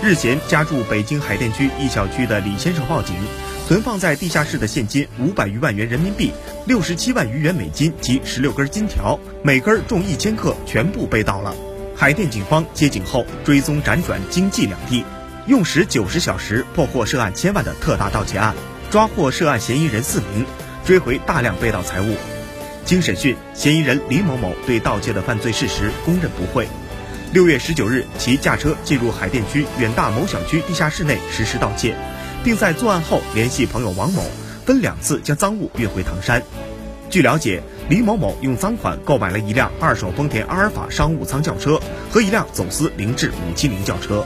日前，家住北京海淀区一小区的李先生报警，存放在地下室的现金五百余万元人民币、六十七万余元美金及十六根金条，每根重一千克，全部被盗了。海淀警方接警后追踪辗转京冀两地，用时九十小时破获涉案千万的特大盗窃案，抓获涉案嫌疑人四名，追回大量被盗财物。经审讯，嫌疑人李某某对盗窃的犯罪事实供认不讳。六月十九日，其驾车进入海淀区远大某小区地下室内实施盗窃，并在作案后联系朋友王某，分两次将赃物运回唐山。据了解，李某某用赃款购买了一辆二手丰田阿尔法商务舱轿车和一辆走私凌志五七零轿车。